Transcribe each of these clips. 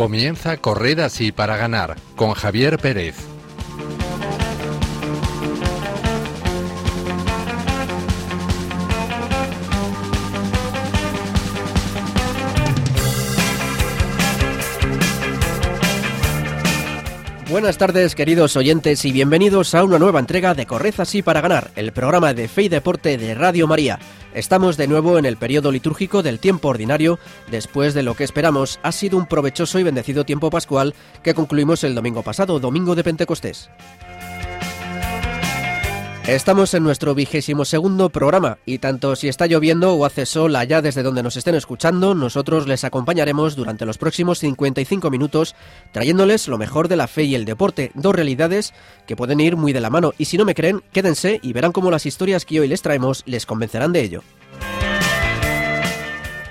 Comienza Correr así para ganar con Javier Pérez. Buenas tardes, queridos oyentes, y bienvenidos a una nueva entrega de Corred así para ganar, el programa de fe y deporte de Radio María. Estamos de nuevo en el periodo litúrgico del tiempo ordinario, después de lo que esperamos ha sido un provechoso y bendecido tiempo pascual que concluimos el domingo pasado, domingo de Pentecostés. Estamos en nuestro vigésimo segundo programa y tanto si está lloviendo o hace sol allá desde donde nos estén escuchando, nosotros les acompañaremos durante los próximos 55 minutos trayéndoles lo mejor de la fe y el deporte, dos realidades que pueden ir muy de la mano y si no me creen, quédense y verán cómo las historias que hoy les traemos les convencerán de ello.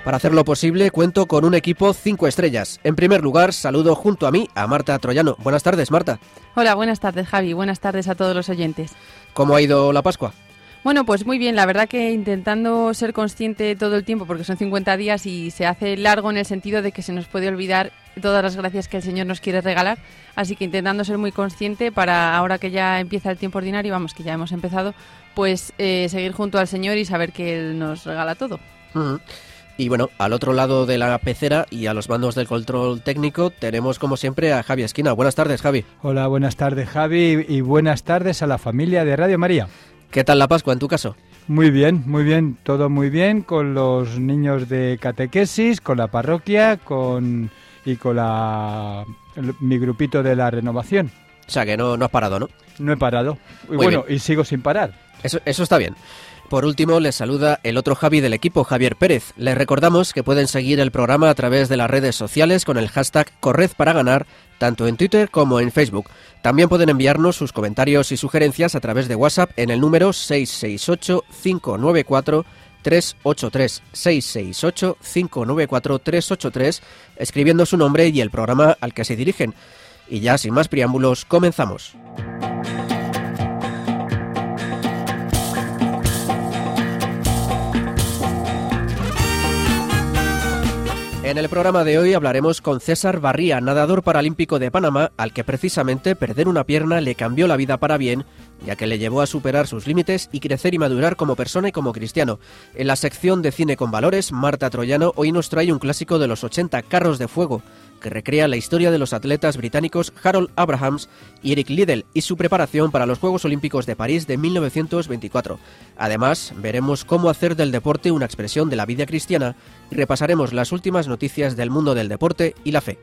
Para hacerlo posible cuento con un equipo 5 estrellas. En primer lugar, saludo junto a mí a Marta Troyano. Buenas tardes, Marta. Hola, buenas tardes, Javi. Buenas tardes a todos los oyentes. ¿Cómo ha ido la Pascua? Bueno, pues muy bien, la verdad que intentando ser consciente todo el tiempo, porque son 50 días y se hace largo en el sentido de que se nos puede olvidar todas las gracias que el Señor nos quiere regalar, así que intentando ser muy consciente para ahora que ya empieza el tiempo ordinario, vamos, que ya hemos empezado, pues eh, seguir junto al Señor y saber que Él nos regala todo. Y bueno, al otro lado de la pecera y a los mandos del control técnico tenemos como siempre a Javi Esquina. Buenas tardes, Javi. Hola, buenas tardes, Javi, y buenas tardes a la familia de Radio María. ¿Qué tal la Pascua en tu caso? Muy bien, muy bien, todo muy bien, con los niños de catequesis, con la parroquia, con y con la mi grupito de la renovación. O sea que no, no has parado, ¿no? No he parado. Y bueno, y sigo sin parar. Eso, eso está bien. Por último, les saluda el otro Javi del equipo, Javier Pérez. Les recordamos que pueden seguir el programa a través de las redes sociales con el hashtag Corred para ganar, tanto en Twitter como en Facebook. También pueden enviarnos sus comentarios y sugerencias a través de WhatsApp en el número 668 594 383 668 594 383 escribiendo su nombre y el programa al que se dirigen. Y ya sin más preámbulos, comenzamos. En el programa de hoy hablaremos con César Barría, nadador paralímpico de Panamá, al que precisamente perder una pierna le cambió la vida para bien, ya que le llevó a superar sus límites y crecer y madurar como persona y como cristiano. En la sección de cine con valores, Marta Troyano hoy nos trae un clásico de los 80, Carros de Fuego, que recrea la historia de los atletas británicos Harold Abrahams y Eric Liddell y su preparación para los Juegos Olímpicos de París de 1924. Además, veremos cómo hacer del deporte una expresión de la vida cristiana y repasaremos las últimas noticias del mundo del deporte y la fe.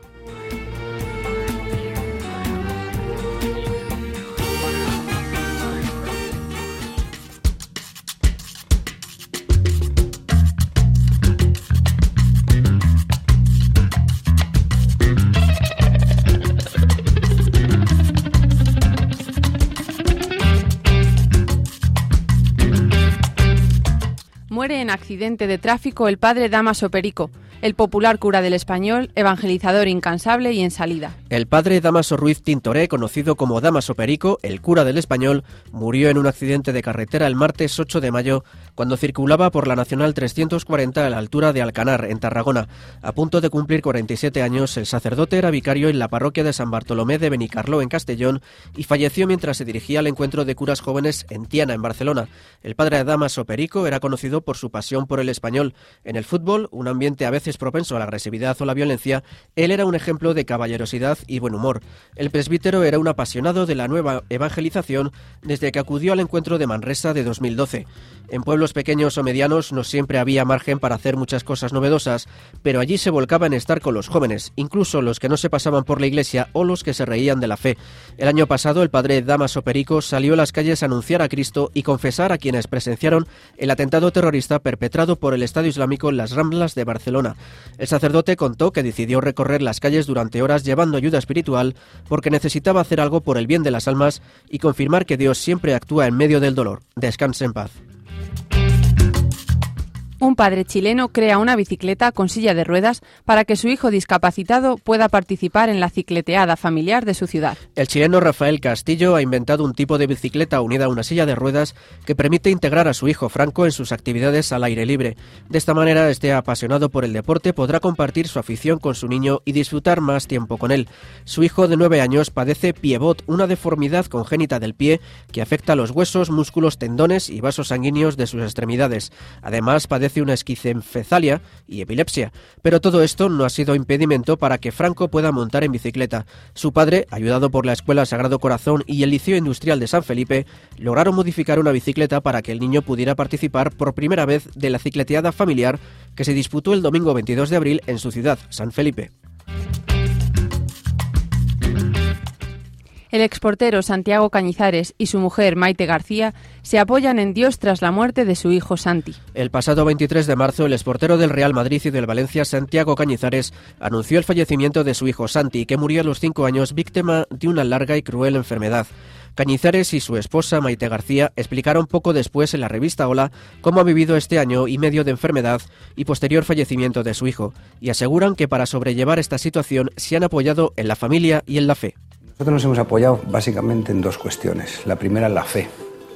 En accidente de tráfico el padre Damaso Perico, el popular cura del español, evangelizador incansable y en salida. El padre Damaso Ruiz Tintoré, conocido como Damaso Perico, el cura del español, murió en un accidente de carretera el martes 8 de mayo cuando circulaba por la Nacional 340 a la altura de Alcanar, en Tarragona. A punto de cumplir 47 años, el sacerdote era vicario en la parroquia de San Bartolomé de Benicarló, en Castellón, y falleció mientras se dirigía al encuentro de curas jóvenes en Tiana, en Barcelona. El padre Damaso Perico era conocido por su pasión por el español. En el fútbol, un ambiente a veces propenso a la agresividad o la violencia, él era un ejemplo de caballerosidad y buen humor. El presbítero era un apasionado de la nueva evangelización desde que acudió al encuentro de Manresa de 2012. En pueblos pequeños o medianos no siempre había margen para hacer muchas cosas novedosas, pero allí se volcaba en estar con los jóvenes, incluso los que no se pasaban por la iglesia o los que se reían de la fe. El año pasado el padre Damaso Perico salió a las calles a anunciar a Cristo y confesar a quienes presenciaron el atentado terrorista perpetrado por el Estado Islámico en las Ramblas de Barcelona. El sacerdote contó que decidió recorrer las calles durante horas llevando ayuda espiritual porque necesitaba hacer algo por el bien de las almas y confirmar que Dios siempre actúa en medio del dolor. Descanse en paz. Un padre chileno crea una bicicleta con silla de ruedas para que su hijo discapacitado pueda participar en la cicleteada familiar de su ciudad. El chileno Rafael Castillo ha inventado un tipo de bicicleta unida a una silla de ruedas que permite integrar a su hijo Franco en sus actividades al aire libre. De esta manera, este apasionado por el deporte podrá compartir su afición con su niño y disfrutar más tiempo con él. Su hijo de nueve años padece piebot, una deformidad congénita del pie que afecta los huesos, músculos, tendones y vasos sanguíneos de sus extremidades. Además, padece una esquizenfezalia y epilepsia, pero todo esto no ha sido impedimento para que Franco pueda montar en bicicleta. Su padre, ayudado por la Escuela Sagrado Corazón y el Liceo Industrial de San Felipe, lograron modificar una bicicleta para que el niño pudiera participar por primera vez de la cicleteada familiar que se disputó el domingo 22 de abril en su ciudad, San Felipe. El exportero Santiago Cañizares y su mujer Maite García se apoyan en Dios tras la muerte de su hijo Santi. El pasado 23 de marzo, el exportero del Real Madrid y del Valencia, Santiago Cañizares, anunció el fallecimiento de su hijo Santi, que murió a los cinco años víctima de una larga y cruel enfermedad. Cañizares y su esposa Maite García explicaron poco después en la revista Hola cómo ha vivido este año y medio de enfermedad y posterior fallecimiento de su hijo, y aseguran que para sobrellevar esta situación se han apoyado en la familia y en la fe. Nosotros nos hemos apoyado básicamente en dos cuestiones. La primera, la fe,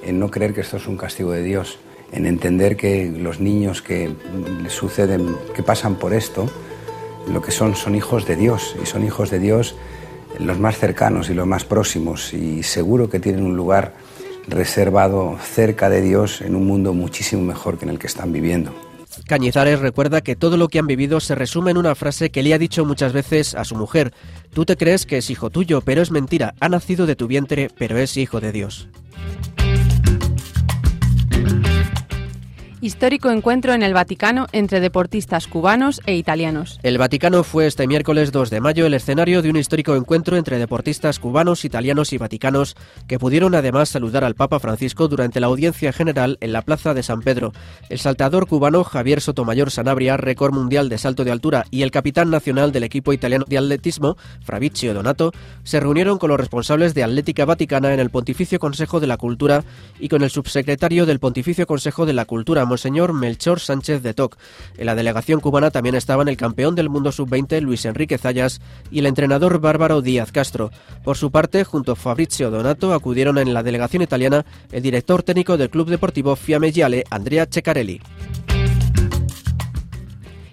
en no creer que esto es un castigo de Dios, en entender que los niños que suceden, que pasan por esto, lo que son son hijos de Dios y son hijos de Dios los más cercanos y los más próximos y seguro que tienen un lugar reservado cerca de Dios en un mundo muchísimo mejor que en el que están viviendo. Cañizares recuerda que todo lo que han vivido se resume en una frase que le ha dicho muchas veces a su mujer. Tú te crees que es hijo tuyo, pero es mentira. Ha nacido de tu vientre, pero es hijo de Dios. Histórico encuentro en el Vaticano entre deportistas cubanos e italianos. El Vaticano fue este miércoles 2 de mayo el escenario de un histórico encuentro entre deportistas cubanos, italianos y vaticanos que pudieron además saludar al Papa Francisco durante la audiencia general en la Plaza de San Pedro. El saltador cubano Javier Sotomayor Sanabria, récord mundial de salto de altura, y el capitán nacional del equipo italiano de atletismo, Fabrizio Donato, se reunieron con los responsables de Atlética Vaticana en el Pontificio Consejo de la Cultura y con el subsecretario del Pontificio Consejo de la Cultura, Monseñor Melchor Sánchez de Toc. En la delegación cubana también estaban el campeón del mundo sub-20 Luis Enrique Zayas y el entrenador Bárbaro Díaz Castro. Por su parte, junto a Fabrizio Donato, acudieron en la delegación italiana el director técnico del club deportivo Fiamme Giale, Andrea Ceccarelli.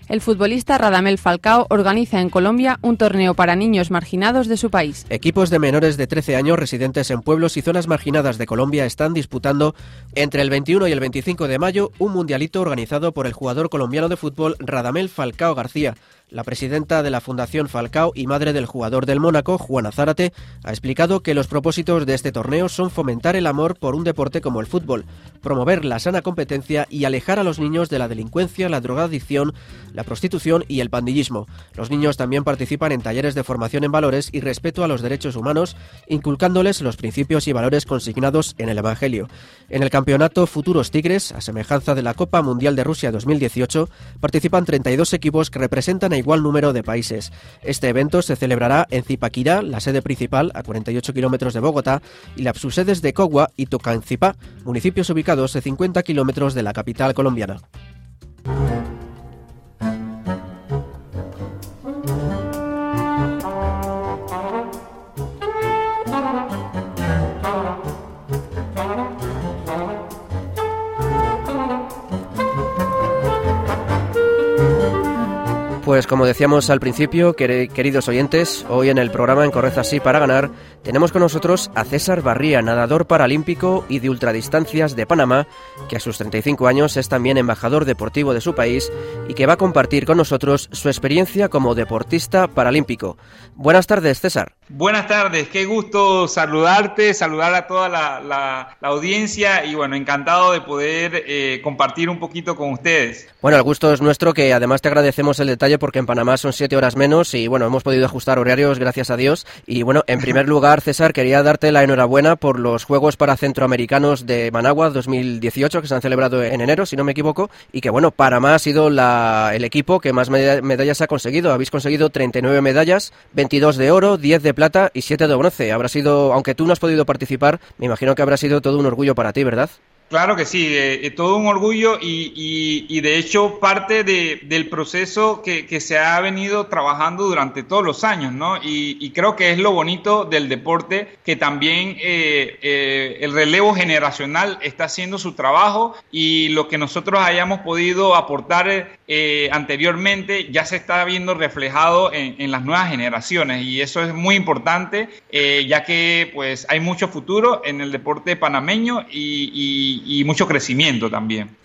El futbolista Radamel Falcao organiza en Colombia un torneo para niños marginados de su país. Equipos de menores de 13 años residentes en pueblos y zonas marginadas de Colombia están disputando entre el 21 y el 25 de mayo un mundialito organizado por el jugador colombiano de fútbol Radamel Falcao García. La presidenta de la Fundación Falcao y madre del jugador del Mónaco, Juana Zárate, ha explicado que los propósitos de este torneo son fomentar el amor por un deporte como el fútbol, promover la sana competencia y alejar a los niños de la delincuencia, la drogadicción, la prostitución y el pandillismo. Los niños también participan en talleres de formación en valores y respeto a los derechos humanos, inculcándoles los principios y valores consignados en el Evangelio. En el campeonato Futuros Tigres, a semejanza de la Copa Mundial de Rusia 2018, participan 32 equipos que representan igual número de países. Este evento se celebrará en Zipaquirá, la sede principal, a 48 kilómetros de Bogotá, y las subsedes de Cogua y Tocancipá, municipios ubicados a 50 kilómetros de la capital colombiana. Pues como decíamos al principio, queridos oyentes, hoy en el programa En Correza Así para Ganar tenemos con nosotros a César Barría, nadador paralímpico y de ultradistancias de Panamá, que a sus 35 años es también embajador deportivo de su país y que va a compartir con nosotros su experiencia como deportista paralímpico. Buenas tardes, César. Buenas tardes, qué gusto saludarte, saludar a toda la, audiencia y bueno, encantado de poder eh, compartir un poquito con ustedes. Bueno, el gusto es nuestro, que además te agradecemos el detalle porque en Panamá son siete horas menos y bueno, hemos podido ajustar horarios, gracias a Dios. Y bueno, en primer lugar, César, quería darte la enhorabuena por los Juegos para Centroamericanos de Managua 2018 que se han celebrado en enero, si no me equivoco, y que bueno, Panamá ha sido el equipo que más medallas ha conseguido. Habéis conseguido 39 medallas, 22 de oro, 10 de plata y 7 de bronce. Habrá sido, aunque tú no has podido participar, me imagino que habrá sido todo un orgullo para ti, ¿verdad? Claro que sí, eh, eh, todo un orgullo y, de hecho parte del proceso que, se ha venido trabajando durante todos los años, ¿no? Y, creo que es lo bonito del deporte, que también eh, el relevo generacional está haciendo su trabajo y lo que nosotros hayamos podido aportar anteriormente ya se está viendo reflejado en, las nuevas generaciones y eso es muy importante, ya que pues hay mucho futuro en el deporte panameño y y, mucho crecimiento también.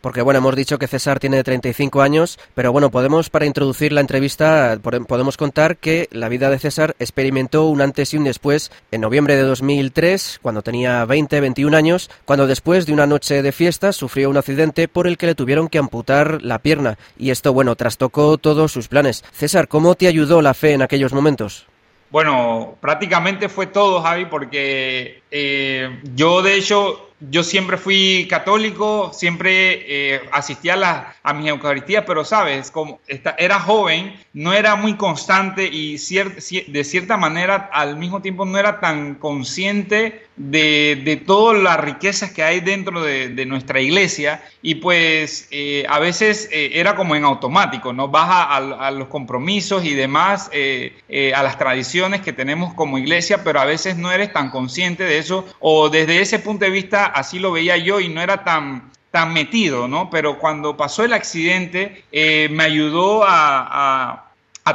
Porque bueno, hemos dicho que César tiene 35 años, pero bueno, podemos para introducir la entrevista, podemos contar que la vida de César experimentó un antes y un después en noviembre de 2003, cuando tenía 20, 21 años, cuando después de una noche de fiesta sufrió un accidente por el que le tuvieron que amputar la pierna y esto, bueno, trastocó todos sus planes. César, ¿cómo te ayudó la fe en aquellos momentos? Bueno, prácticamente fue todo, Javi, porque eh, yo de hecho yo siempre fui católico, siempre eh, asistía a, la, mis Eucaristías, pero sabes, como era joven, no era muy constante y de cierta manera al mismo tiempo no era tan consciente de, todas las riquezas que hay dentro de, nuestra iglesia y pues eh, a veces eh, era como en automático, ¿no? Baja a, los compromisos y demás, a las tradiciones que tenemos como iglesia, pero a veces no eres tan consciente de eso o desde ese punto de vista así lo veía yo y no era tan, tan metido, ¿no? Pero cuando pasó el accidente eh, me ayudó a,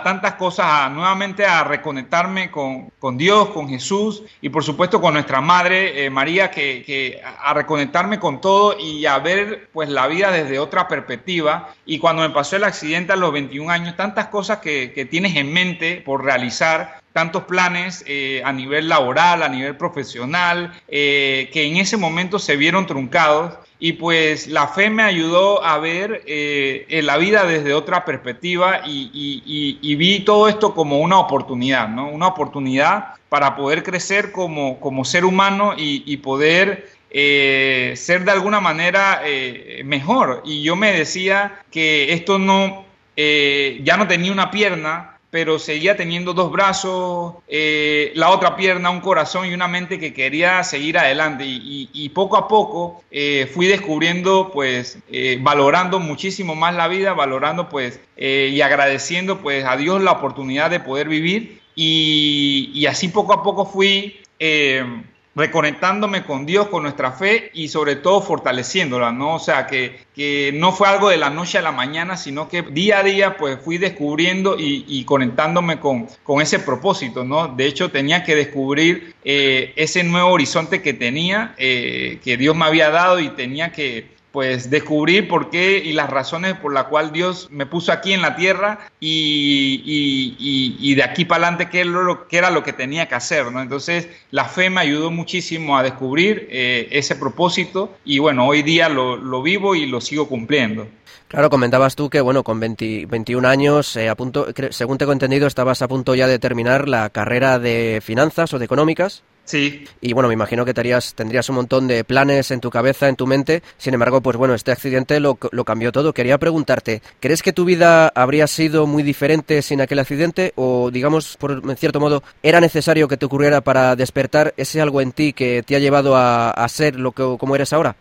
tantas cosas, nuevamente a reconectarme con, Dios, con Jesús y por supuesto con nuestra Madre eh, María, que, a reconectarme con todo y a ver pues la vida desde otra perspectiva. Y cuando me pasó el accidente a los 21 años, tantas cosas que, que tienes en mente por realizar, tantos planes eh, a nivel laboral, a nivel profesional, eh, que en ese momento se vieron truncados y pues la fe me ayudó a ver eh, la vida desde otra perspectiva y, vi todo esto como una oportunidad, ¿no? Una oportunidad para poder crecer como, como ser humano y, poder ser de alguna manera mejor. Y yo me decía que esto no, ya no tenía una pierna, pero seguía teniendo dos brazos, eh, la otra pierna, un corazón y una mente que quería seguir adelante. Y, poco a poco eh, fui descubriendo, pues, eh, valorando muchísimo más la vida, valorando, pues, y agradeciendo, pues, a Dios la oportunidad de poder vivir. Y, y así poco a poco fui reconectándome con Dios, con nuestra fe y sobre todo fortaleciéndola, ¿no? O sea, que, que no fue algo de la noche a la mañana, sino que día a día pues fui descubriendo y, conectándome con, con, ese propósito, ¿no? De hecho, tenía que descubrir eh, ese nuevo horizonte que tenía, eh, que Dios me había dado y tenía que pues descubrir por qué y las razones por las cuales Dios me puso aquí en la tierra y, de aquí para adelante qué, era lo que tenía que hacer. ¿no? Entonces la fe me ayudó muchísimo a descubrir eh, ese propósito y bueno, hoy día lo, vivo y lo sigo cumpliendo. Claro, comentabas tú que, bueno, con 21 años, eh, a punto, según tengo entendido, estabas a punto ya de terminar la carrera de finanzas o de económicas. Sí. Y bueno, me imagino que tendrías, tendrías un montón de planes en tu cabeza, en tu mente. Sin embargo, pues bueno, este accidente lo, lo cambió todo. Quería preguntarte, ¿crees que tu vida habría sido muy diferente sin aquel accidente? O, digamos, por en cierto modo, ¿era necesario que te ocurriera para despertar ese algo en ti que te ha llevado a, a ser lo que, como eres ahora?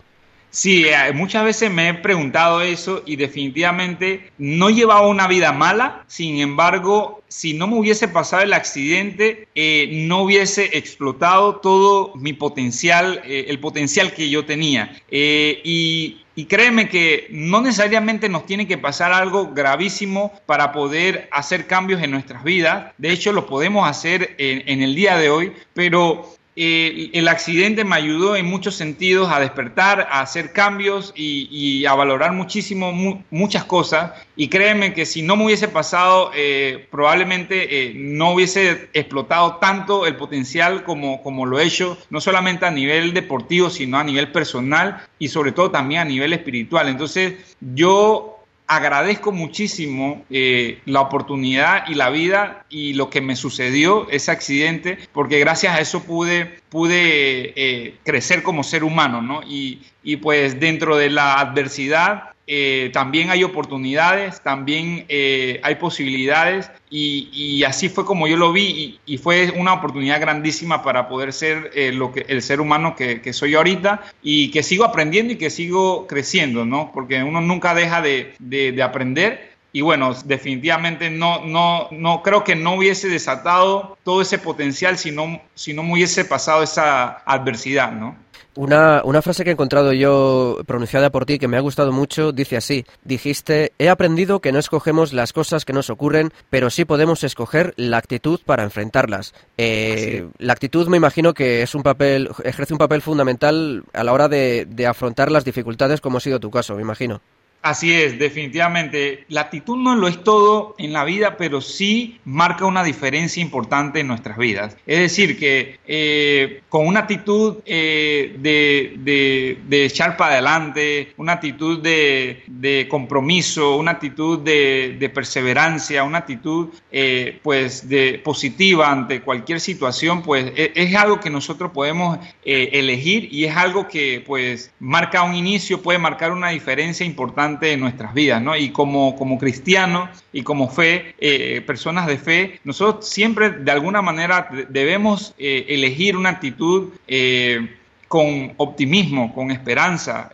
Sí, eh, muchas veces me he preguntado eso y definitivamente no llevaba una vida mala, sin embargo, si no me hubiese pasado el accidente, eh, no hubiese explotado todo mi potencial, eh, el potencial que yo tenía. y, créeme que no necesariamente nos tiene que pasar algo gravísimo para poder hacer cambios en nuestras vidas. De hecho, lo podemos hacer en el día de hoy, pero eh, el accidente me ayudó en muchos sentidos a despertar, a hacer cambios y, a valorar muchísimo muchas cosas. Y créeme que si no me hubiese pasado, eh, probablemente eh, no hubiese explotado tanto el potencial como, como lo he hecho, no solamente a nivel deportivo, sino a nivel personal y sobre todo también a nivel espiritual. Entonces yo agradezco muchísimo eh, la oportunidad y la vida y lo que me sucedió, ese accidente, porque gracias a eso pude, pude eh, crecer como ser humano, ¿no? Y, y pues dentro de la adversidad eh, también hay oportunidades, también eh, hay posibilidades y, así fue como yo lo vi y, fue una oportunidad grandísima para poder ser eh, lo que, el ser humano que, soy ahorita y que sigo aprendiendo y que sigo creciendo, ¿no? Porque uno nunca deja de, de aprender y bueno, definitivamente no, no, no creo que no hubiese desatado todo ese potencial si no, si no me hubiese pasado esa adversidad, ¿no? Una, una, frase que he encontrado yo pronunciada por ti que me ha gustado mucho dice así, dijiste, he aprendido que no escogemos las cosas que nos ocurren, pero sí podemos escoger la actitud para enfrentarlas. Eh, la actitud me imagino que es un papel, ejerce un papel fundamental a la hora de, de afrontar las dificultades como ha sido tu caso, me imagino. Así es, definitivamente. La actitud no lo es todo en la vida, pero sí marca una diferencia importante en nuestras vidas. Es decir, que eh, con una actitud eh, de, echar para adelante, una actitud de, compromiso, una actitud de, perseverancia, una actitud eh, pues de positiva ante cualquier situación, pues es, es algo que nosotros podemos elegir y es algo que pues marca un inicio, puede marcar una diferencia importante en nuestras vidas, ¿no? Y como, como cristianos y como fe, eh, personas de fe, nosotros siempre de alguna manera debemos eh, elegir una actitud eh, con optimismo, con esperanza,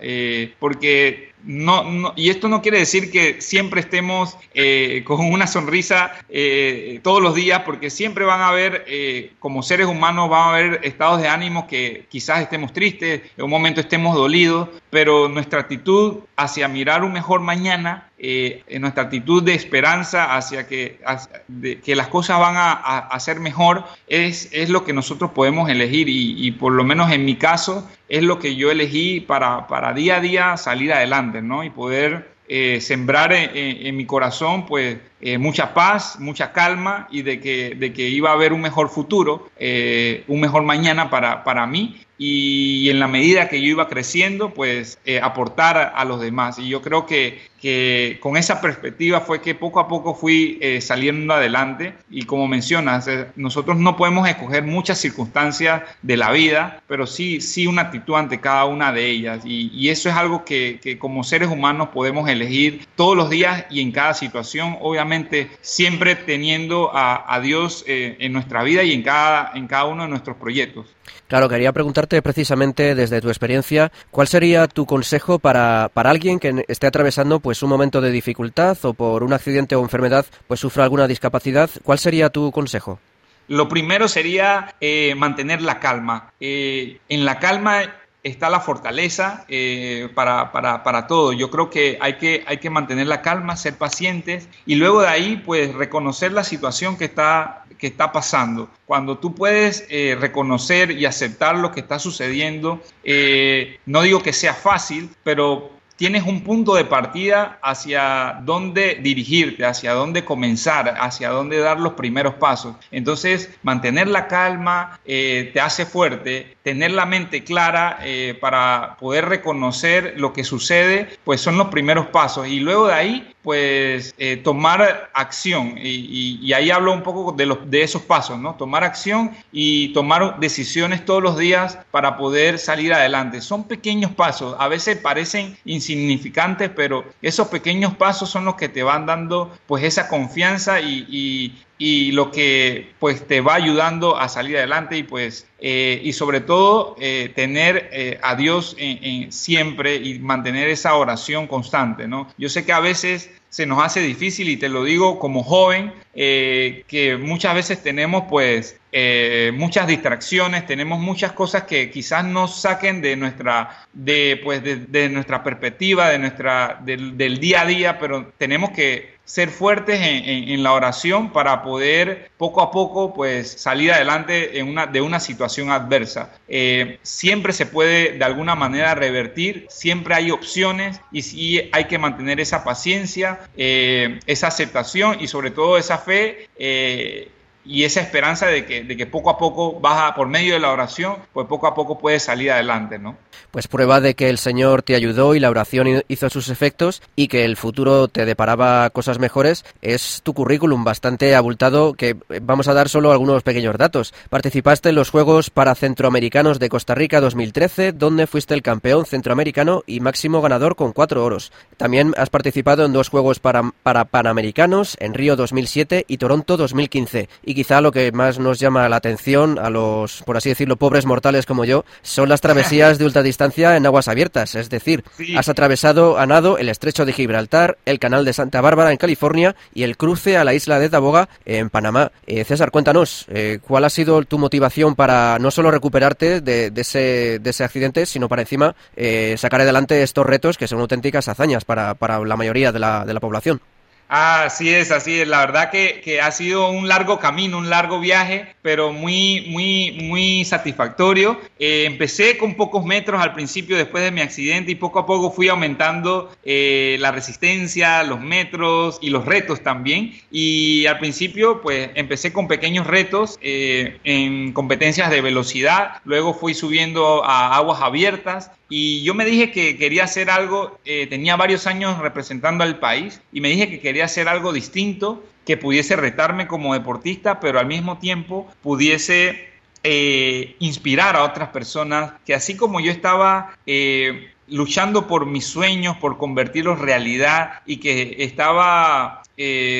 porque no, y esto no quiere decir que siempre estemos con una sonrisa todos los días, porque siempre van a haber, como seres humanos, van a haber estados de ánimo que quizás estemos tristes, en un momento estemos dolidos, pero nuestra actitud hacia mirar un mejor mañana, nuestra actitud de esperanza hacia que, las cosas van a, ser mejor, es, lo que nosotros podemos elegir y, por lo menos en mi caso es lo que yo elegí para, día a día salir adelante. ¿no? Y poder eh, sembrar en, mi corazón, pues, eh, mucha paz, mucha calma y de que, de que iba a haber un mejor futuro, eh, un mejor mañana para, para mí y en la medida que yo iba creciendo, pues eh, aportar a, los demás. Y yo creo que, que, con esa perspectiva fue que poco a poco fui eh, saliendo adelante. Y como mencionas, eh, nosotros no podemos escoger muchas circunstancias de la vida, pero sí, sí una actitud ante cada una de ellas. Y, eso es algo que, que, como seres humanos podemos elegir todos los días y en cada situación, obviamente siempre teniendo a, a Dios en nuestra vida y en cada, en cada uno de nuestros proyectos. Claro, quería preguntarte precisamente desde tu experiencia, ¿cuál sería tu consejo para, para alguien que esté atravesando pues un momento de dificultad o por un accidente o enfermedad pues sufra alguna discapacidad? ¿Cuál sería tu consejo? Lo primero sería eh, mantener la calma. Eh, en la calma está la fortaleza eh, para, para, para, todo. Yo creo que hay, que hay que mantener la calma, ser pacientes y luego de ahí pues reconocer la situación que está, que está pasando. Cuando tú puedes eh, reconocer y aceptar lo que está sucediendo, eh, no digo que sea fácil, pero tienes un punto de partida hacia dónde dirigirte, hacia dónde comenzar, hacia dónde dar los primeros pasos. Entonces, mantener la calma te hace fuerte, tener la mente clara eh, para poder reconocer lo que sucede, pues son los primeros pasos. Y luego de ahí, pues eh, tomar acción. Y, ahí hablo un poco de, los, de esos pasos, ¿no? Tomar acción y tomar decisiones todos los días para poder salir adelante. Son pequeños pasos, a veces parecen insignificantes, pero esos pequeños pasos son los que te van dando pues esa confianza y, y lo que pues te va ayudando a salir adelante y pues eh, y sobre todo eh, tener eh, a Dios en, siempre y mantener esa oración constante, ¿no? Yo sé que a veces se nos hace difícil y te lo digo como joven, que muchas veces tenemos pues muchas distracciones, tenemos muchas cosas que quizás nos saquen de nuestra, de, pues, de, nuestra perspectiva, de nuestra, del día a día, pero tenemos que ser fuertes en, la oración para poder poco a poco pues salir adelante en una, de una situación adversa. Eh, siempre se puede de alguna manera revertir, siempre hay opciones y sí hay que mantener esa paciencia, eh, esa aceptación y sobre todo esa fe. Eh, y esa esperanza de que, de que poco a poco baja por medio de la oración, pues poco a poco puedes salir adelante, ¿no? Pues prueba de que el Señor te ayudó y la oración hizo sus efectos y que el futuro te deparaba cosas mejores es tu currículum bastante abultado que eh, vamos a dar solo algunos pequeños datos. Participaste en los Juegos para Centroamericanos de Costa Rica 2013, donde fuiste el campeón centroamericano y máximo ganador con cuatro oros. También has participado en dos Juegos para, para Panamericanos en Río 2007 y Toronto 2015. Y quizá lo que más nos llama la atención a los, por así decirlo, pobres mortales como yo, son las travesías de ultradistancia en aguas abiertas. Es decir, has atravesado a nado el estrecho de Gibraltar, el canal de Santa Bárbara en California y el cruce a la isla de Taboga en Panamá. Eh, César, cuéntanos, eh, ¿cuál ha sido tu motivación para no solo recuperarte de, ese, de ese accidente, sino para encima eh, sacar adelante estos retos que son auténticas hazañas para, para la mayoría de la, de la población? Así es, así es. La verdad que, ha sido un largo camino, un largo viaje, pero muy, muy, muy satisfactorio. Eh, empecé con pocos metros al principio después de mi accidente y poco a poco fui aumentando eh, la resistencia, los metros y los retos también. Y al principio, pues empecé con pequeños retos eh, en competencias de velocidad. Luego fui subiendo a aguas abiertas y yo me dije que quería hacer algo, tenía varios años representando al país y me dije que quería hacer algo distinto, que pudiese retarme como deportista, pero al mismo tiempo pudiese eh, inspirar a otras personas, que así como yo estaba eh, luchando por mis sueños, por convertirlos realidad y que estaba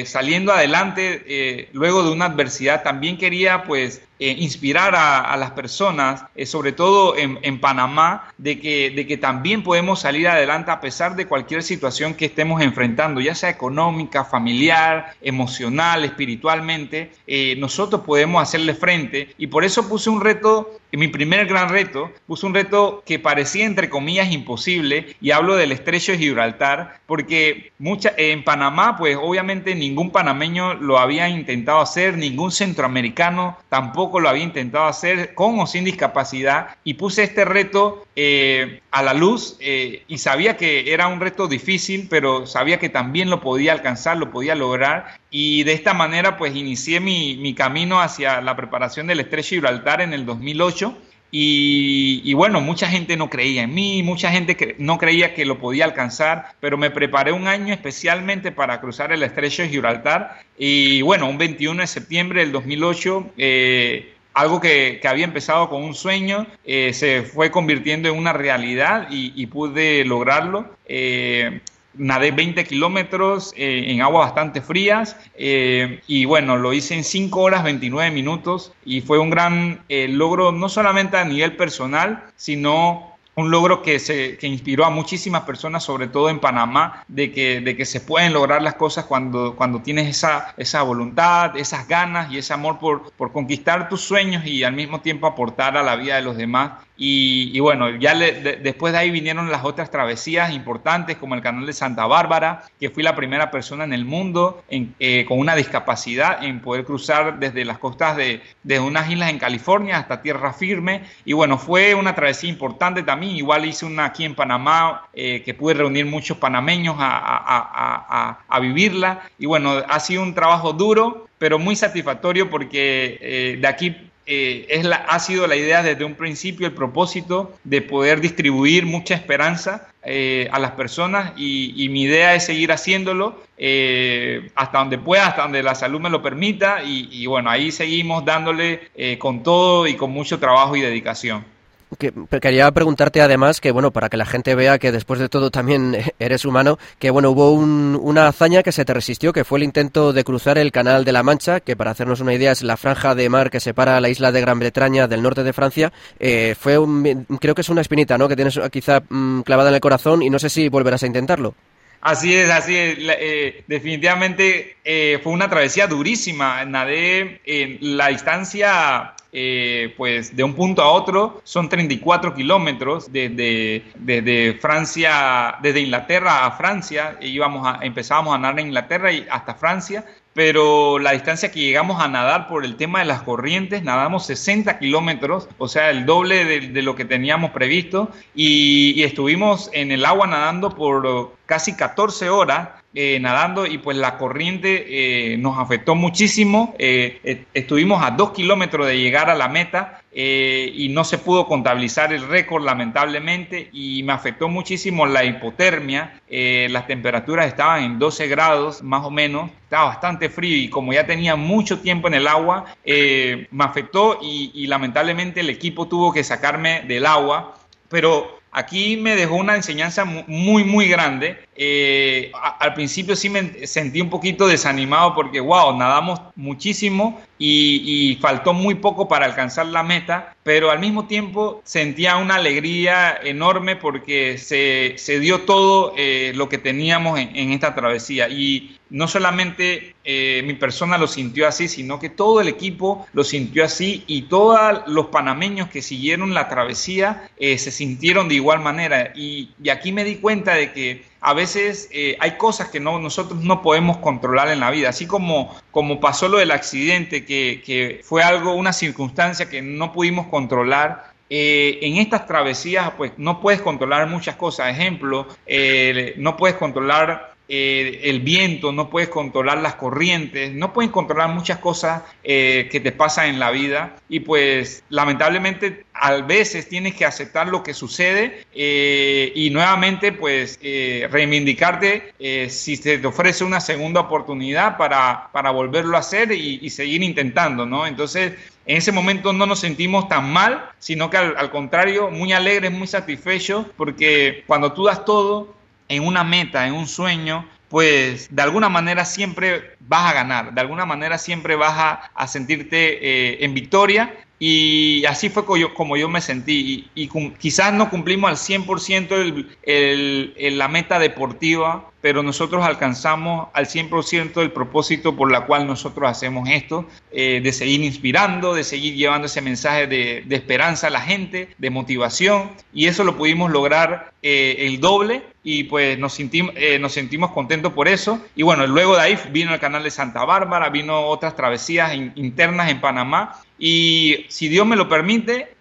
saliendo adelante luego de una adversidad, también quería pues eh, inspirar a, las personas, eh, sobre todo en, Panamá, de que, de que también podemos salir adelante a pesar de cualquier situación que estemos enfrentando, ya sea económica, familiar, emocional, espiritualmente, eh, nosotros podemos hacerle frente. Y por eso puse un reto, mi primer gran reto, puse un reto que parecía entre comillas imposible, y hablo del estrecho de Gibraltar, porque mucha, en Panamá, pues obviamente ningún panameño lo había intentado hacer, ningún centroamericano tampoco lo había intentado hacer con o sin discapacidad y puse este reto eh, a la luz eh, y sabía que era un reto difícil, pero sabía que también lo podía alcanzar, lo podía lograr y de esta manera pues inicié mi, mi camino hacia la preparación del Estrecho Gibraltar en el 2008 y, bueno, mucha gente no creía en mí, mucha gente no creía que lo podía alcanzar, pero me preparé un año especialmente para cruzar el estrecho de Gibraltar. Y bueno, un 21 de septiembre del 2008, eh, algo que, había empezado con un sueño eh, se fue convirtiendo en una realidad y, pude lograrlo. Eh, nadé 20 kilómetros eh, en aguas bastante frías eh, y bueno, lo hice en 5 horas 29 minutos y fue un gran eh, logro no solamente a nivel personal, sino un logro que, se, que inspiró a muchísimas personas, sobre todo en Panamá, de que, de que se pueden lograr las cosas cuando, cuando tienes esa, esa voluntad, esas ganas y ese amor por, por conquistar tus sueños y al mismo tiempo aportar a la vida de los demás. Y, bueno, ya después de ahí vinieron las otras travesías importantes, como el canal de Santa Bárbara, que fui la primera persona en el mundo eh, con una discapacidad en poder cruzar desde las costas de, de unas islas en California hasta tierra firme. Y bueno, fue una travesía importante también. Igual hice una aquí en Panamá, eh, que pude reunir muchos panameños a, vivirla. Y bueno, ha sido un trabajo duro, pero muy satisfactorio porque eh, de aquí eh, es la, ha sido la idea desde un principio, el propósito de poder distribuir mucha esperanza a las personas. Y, mi idea es seguir haciéndolo hasta donde pueda, hasta donde la salud me lo permita. Y bueno, ahí seguimos dándole con todo y con mucho trabajo y dedicación quería preguntarte además que, bueno, para que la gente vea que después de todo también eres humano, que, bueno, hubo una hazaña que se te resistió, que fue el intento de cruzar el Canal de la Mancha, que para hacernos una idea es la franja de mar que separa la isla de Gran Bretaña del norte de Francia. Eh, fue un, creo que es una espinita, ¿no?, que tienes quizá mm, clavada en el corazón y no sé si volverás a intentarlo. Así es, así es. Eh, definitivamente eh, fue una travesía durísima. Nadé en la distancia eh, pues de un punto a otro son 34 kilómetros desde, desde Francia, desde Inglaterra a Francia, e íbamos a, empezábamos a nadar en Inglaterra y hasta Francia, pero la distancia que llegamos a nadar por el tema de las corrientes, nadamos 60 kilómetros, o sea, el doble de, lo que teníamos previsto, y, estuvimos en el agua nadando por casi 14 horas eh, nadando y pues la corriente eh, nos afectó muchísimo. Eh, estuvimos a dos kilómetros de llegar a la meta y no se pudo contabilizar el récord lamentablemente y me afectó muchísimo la hipotermia. las temperaturas estaban en 12 grados más o menos, estaba bastante frío y como ya tenía mucho tiempo en el agua, me afectó y lamentablemente el equipo tuvo que sacarme del agua. Pero aquí me dejó una enseñanza muy, muy grande. Eh, al principio sí me sentí un poquito desanimado porque, wow, nadamos muchísimo y, faltó muy poco para alcanzar la meta, pero al mismo tiempo sentía una alegría enorme porque se, se dio todo eh, lo que teníamos en, esta travesía. Y no solamente eh, mi persona lo sintió así, sino que todo el equipo lo sintió así y todos los panameños que siguieron la travesía se sintieron de igual manera. Y, y aquí me di cuenta de que a veces eh, hay cosas que no, nosotros no podemos controlar en la vida, así como, como pasó lo del accidente, que, que fue algo, una circunstancia que no pudimos controlar. Eh, en estas travesías, pues no puedes controlar muchas cosas. Ejemplo, eh, no puedes controlar eh, el viento, no puedes controlar las corrientes, no puedes controlar muchas cosas eh, que te pasan en la vida y pues lamentablemente a veces tienes que aceptar lo que sucede eh, y nuevamente pues reivindicarte si se te ofrece una segunda oportunidad para, para volverlo a hacer y, seguir intentando, ¿no? Entonces en ese momento no nos sentimos tan mal, sino que al, al contrario, muy alegres, muy satisfechos, porque cuando tú das todo, en una meta, en un sueño, pues de alguna manera siempre vas a ganar, de alguna manera siempre vas a, sentirte eh, en victoria y así fue como yo, me sentí. Y, quizás no cumplimos al 100% el, la meta deportiva, pero nosotros alcanzamos al 100% el propósito por la cual nosotros hacemos esto, eh, de seguir inspirando, de seguir llevando ese mensaje de, esperanza a la gente, de motivación. Y eso lo pudimos lograr eh, el doble y pues nos sentimos, eh, nos sentimos contentos por eso. Y bueno, luego de ahí vino el canal de Santa Bárbara, vino otras travesías internas en Panamá y si Dios me lo permite,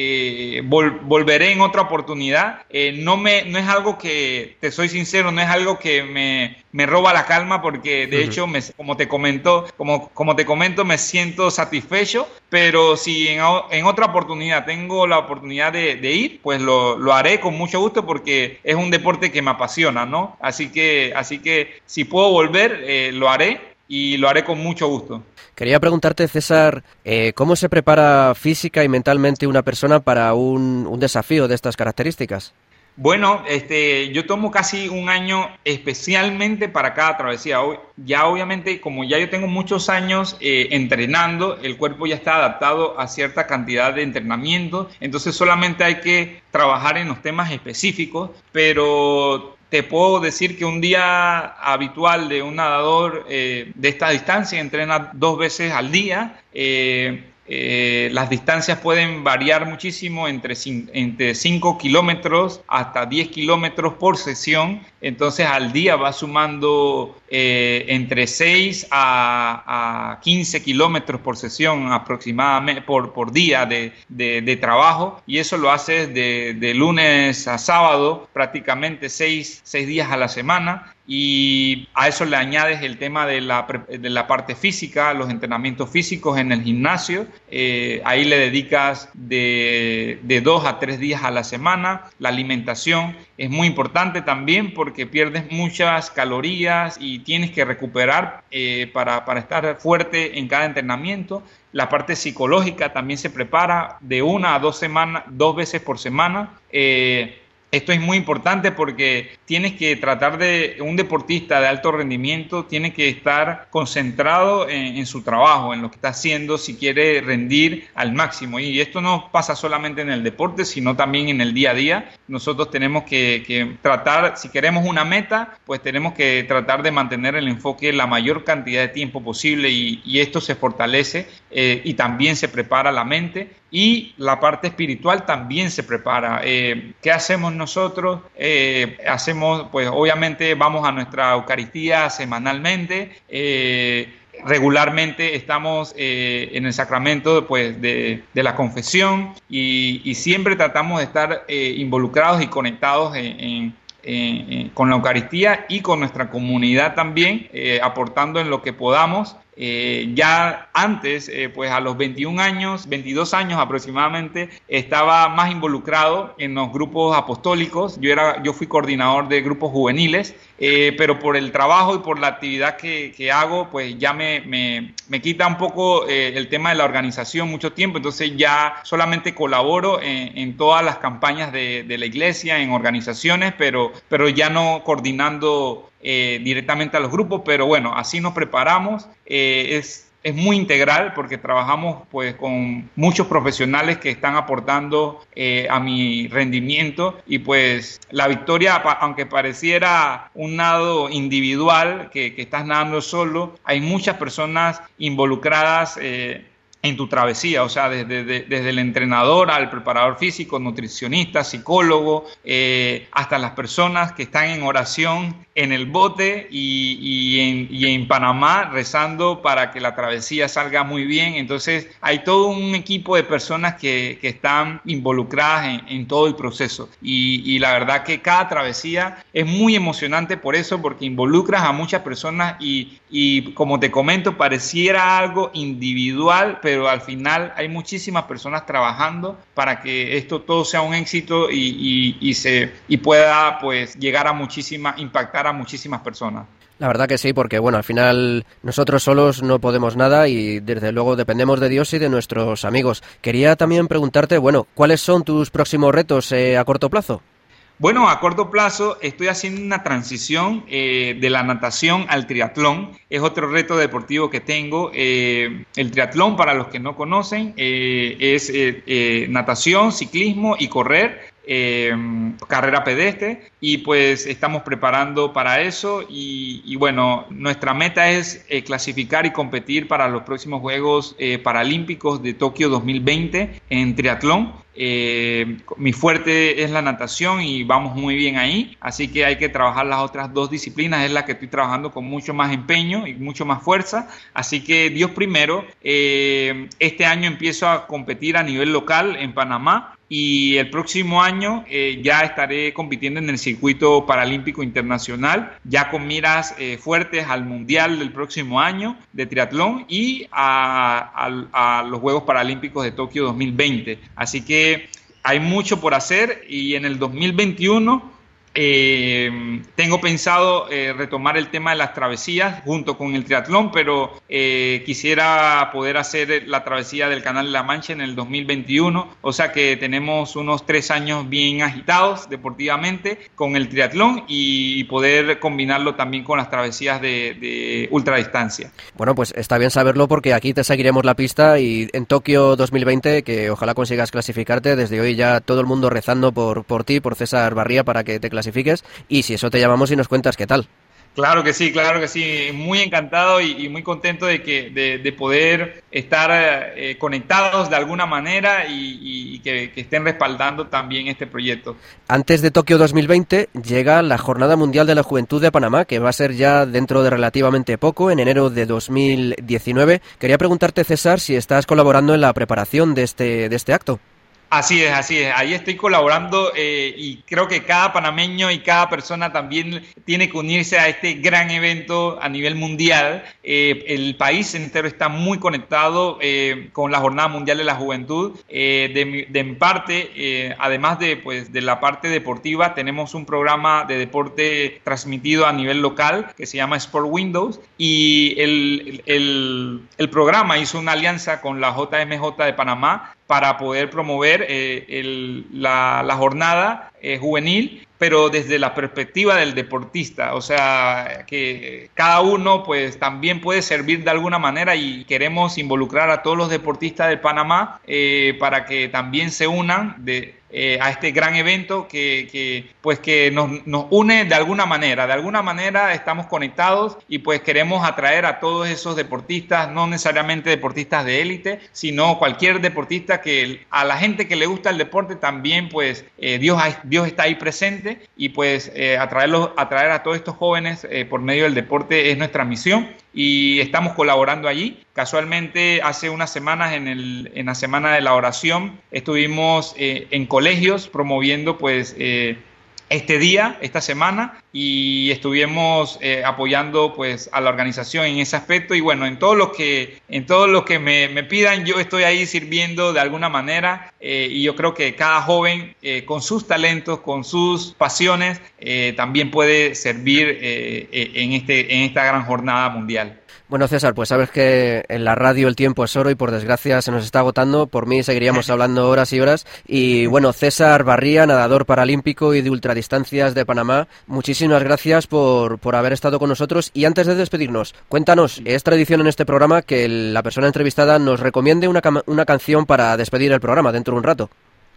eh, volveré en otra oportunidad. Eh, no, me, no es algo que, te soy sincero, no es algo que me, me roba la calma porque de hecho, me, como, te comento, como, como te comento, me siento satisfecho, pero si en, en otra oportunidad tengo la oportunidad de, de ir, pues lo, lo, haré con mucho gusto porque es un deporte que me apasiona, ¿no? Así que, así que si puedo volver, lo haré y lo haré con mucho gusto. Quería preguntarte, César, eh, ¿cómo se prepara física y mentalmente una persona para un, desafío de estas características? Bueno, este, yo tomo casi un año especialmente para cada travesía. Ya obviamente, como ya yo tengo muchos años eh, entrenando, el cuerpo ya está adaptado a cierta cantidad de entrenamiento, entonces solamente hay que trabajar en los temas específicos, pero te puedo decir que un día habitual de un nadador eh, de esta distancia entrena dos veces al día. Eh, eh, las distancias pueden variar muchísimo entre, entre 5 kilómetros hasta 10 kilómetros por sesión. Entonces al día va sumando eh, entre 6 a, 15 kilómetros por sesión aproximadamente por, por día de, de, trabajo. Y eso lo haces de, de lunes a sábado, prácticamente 6, 6 días a la semana y a eso le añades el tema de la, de la parte física, los entrenamientos físicos en el gimnasio, eh, ahí le dedicas de, de, dos a tres días a la semana, la alimentación es muy importante también porque pierdes muchas calorías y tienes que recuperar eh, para, para estar fuerte en cada entrenamiento. La parte psicológica también se prepara de una a dos semanas, dos veces por semana. Eh, esto es muy importante porque tienes que tratar de, un deportista de alto rendimiento tiene que estar concentrado en, su trabajo, en lo que está haciendo, si quiere rendir al máximo. Y esto no pasa solamente en el deporte, sino también en el día a día. Nosotros tenemos que, tratar, si queremos una meta, pues tenemos que tratar de mantener el enfoque la mayor cantidad de tiempo posible y, esto se fortalece eh, y también se prepara la mente y la parte espiritual también se prepara. Eh, ¿Qué hacemos nosotros? Eh, hacemos, pues obviamente vamos a nuestra Eucaristía semanalmente. Eh, regularmente estamos en el sacramento pues, de, la confesión y, siempre tratamos de estar involucrados y conectados en con la Eucaristía y con nuestra comunidad también, aportando en lo que podamos eh, ya antes, eh, pues a los 21 años, 22 años aproximadamente, estaba más involucrado en los grupos apostólicos. Yo, era, yo fui coordinador de grupos juveniles, eh, pero por el trabajo y por la actividad que, hago, pues ya me, me, quita un poco el tema de la organización mucho tiempo. Entonces ya solamente colaboro en, todas las campañas de, de, la iglesia, en organizaciones, pero, pero ya no coordinando eh, directamente a los grupos, pero bueno, así nos preparamos. Eh, es, es muy integral porque trabajamos pues con muchos profesionales que están aportando eh, a mi rendimiento y pues la victoria, aunque pareciera un nado individual que, que estás nadando solo, hay muchas personas involucradas en tu travesía, o sea, desde, desde, el entrenador al preparador físico, nutricionista, psicólogo, eh, hasta las personas que están en oración en el bote y, en, y, en, Panamá rezando para que la travesía salga muy bien. Entonces, hay todo un equipo de personas que, que están involucradas en, todo el proceso. Y, y, la verdad que cada travesía es muy emocionante por eso, porque involucras a muchas personas y, y como te comento, pareciera algo individual, pero al final hay muchísimas personas trabajando para que esto todo sea un éxito y, se, y pueda pues llegar a muchísima, impactar a muchísimas personas. La verdad que sí, porque bueno, al final nosotros solos no podemos nada y desde luego dependemos de Dios y de nuestros amigos. Quería también preguntarte, bueno, ¿cuáles son tus próximos retos eh, a corto plazo? Bueno, a corto plazo estoy haciendo una transición eh, de la natación al triatlón. Es otro reto deportivo que tengo. Eh, el triatlón, para los que no conocen, eh, es natación, ciclismo y correr. Carrera pedestre y pues estamos preparando para eso y, bueno, nuestra meta es clasificar y competir para los próximos Juegos Paralímpicos de Tokio 2020 en triatlón. Eh, mi fuerte es la natación y vamos muy bien ahí, así que hay que trabajar las otras dos disciplinas, es la que estoy trabajando con mucho más empeño y mucho más fuerza, así que Dios primero, eh, este año empiezo a competir a nivel local en Panamá y el próximo año eh, ya estaré compitiendo en el circuito paralímpico internacional, ya con miras eh, fuertes al mundial del próximo año de triatlón y a, los Juegos Paralímpicos de Tokio 2020. Así que hay mucho por hacer y en el 2021 eh, tengo pensado eh, retomar el tema de las travesías junto con el triatlón, pero eh, quisiera poder hacer la travesía del Canal de la Mancha en el 2021. O sea que tenemos unos tres años bien agitados deportivamente con el triatlón y poder combinarlo también con las travesías de, de ultradistancia. Bueno, pues está bien saberlo porque aquí te seguiremos la pista y en Tokio 2020, que ojalá consigas clasificarte, desde hoy ya todo el mundo rezando por, por ti, por César Barría, para que te clasifiques y si eso te llamamos y nos cuentas qué tal. Claro que sí, claro que sí. Muy encantado y, muy contento de, que, de, poder estar eh, conectados de alguna manera y, que, que, estén respaldando también este proyecto. Antes de Tokio 2020 llega la Jornada Mundial de la Juventud de Panamá, que va a ser ya dentro de relativamente poco, en enero de 2019. Quería preguntarte, César, si estás colaborando en la preparación de este, de este acto. Así es, así es. Ahí estoy colaborando eh, y creo que cada panameño y cada persona también tiene que unirse a este gran evento a nivel mundial. Eh, el país entero está muy conectado eh, con la Jornada Mundial de la Juventud. de, de, parte, además de, pues, de la parte deportiva, tenemos un programa de deporte transmitido a nivel local que se llama Sport Windows y el, el, el programa hizo una alianza con la JMJ de Panamá para poder promover eh, la, jornada eh, juvenil, pero desde la perspectiva del deportista, o sea, que cada uno pues también puede servir de alguna manera y queremos involucrar a todos los deportistas de Panamá eh, para que también se unan de, eh, a este gran evento que, pues que nos, nos, une de alguna manera. De alguna manera estamos conectados y pues queremos atraer a todos esos deportistas, no necesariamente deportistas de élite, sino cualquier deportista que a la gente que le gusta el deporte también pues eh, Dios, Dios está ahí presente y pues eh, atraerlos, atraer a todos estos jóvenes por medio del deporte es nuestra misión y estamos colaborando allí. Casualmente, hace unas semanas en, el, en la Semana de la Oración estuvimos eh, en colegios promoviendo pues eh, este día, esta semana, y estuvimos eh, apoyando pues a la organización en ese aspecto y bueno, en todo lo que, en todo lo que me, pidan, yo estoy ahí sirviendo de alguna manera eh, y yo creo que cada joven eh, con sus talentos, con sus pasiones, también puede servir en, este, en esta gran jornada mundial. Bueno, César, pues sabes que en la radio el tiempo es oro y por desgracia se nos está agotando. Por mí seguiríamos hablando horas y horas. Y bueno, César Barría, nadador paralímpico y de ultradistancias de Panamá, muchísimas gracias por, por haber estado con nosotros. Y antes de despedirnos, cuéntanos, es tradición en este programa que la persona entrevistada nos recomiende una, una canción para despedir el programa dentro de un rato.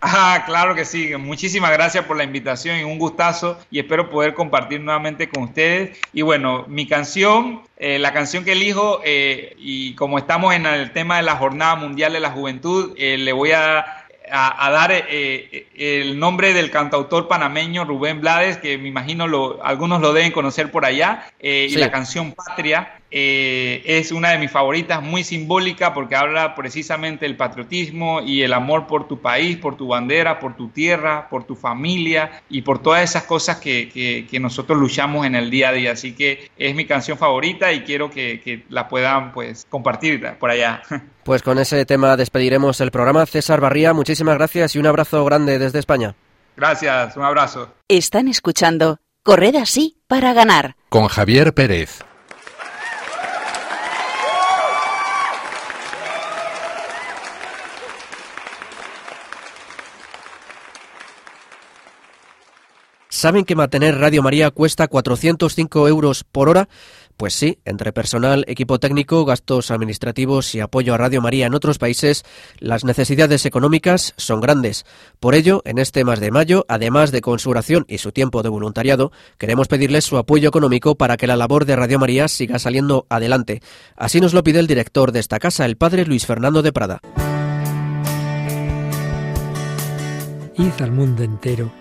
Ah, claro que sí. Muchísimas gracias por la invitación y un gustazo y espero poder compartir nuevamente con ustedes. Y bueno, mi canción, eh, la canción que elijo eh, y como estamos en el tema de la Jornada Mundial de la Juventud, eh, le voy a a, dar el nombre del cantautor panameño Rubén Blades, que me imagino lo, algunos lo deben conocer por allá, y la canción Patria, eh, es una de mis favoritas, muy simbólica porque habla precisamente del patriotismo y el amor por tu país, por tu bandera, por tu tierra, por tu familia y por todas esas cosas que, nosotros luchamos en el día a día. Así que es mi canción favorita y quiero que, la puedan pues compartir por allá. Pues con ese tema despediremos el programa. César Barría, muchísimas gracias y un abrazo grande desde España. Gracias, un abrazo. Están escuchando Correr así para ganar. Con Javier Pérez. ¿Saben que mantener Radio María cuesta 405 euros por hora? Pues sí, entre personal, equipo técnico, gastos administrativos y apoyo a Radio María en otros países, las necesidades económicas son grandes. Por ello, en este mes de mayo, además de con su y su tiempo de voluntariado, queremos pedirles su apoyo económico para que la labor de Radio María siga saliendo adelante. Así nos lo pide el director de esta casa, el padre Luis Fernando de Prada. Id al mundo entero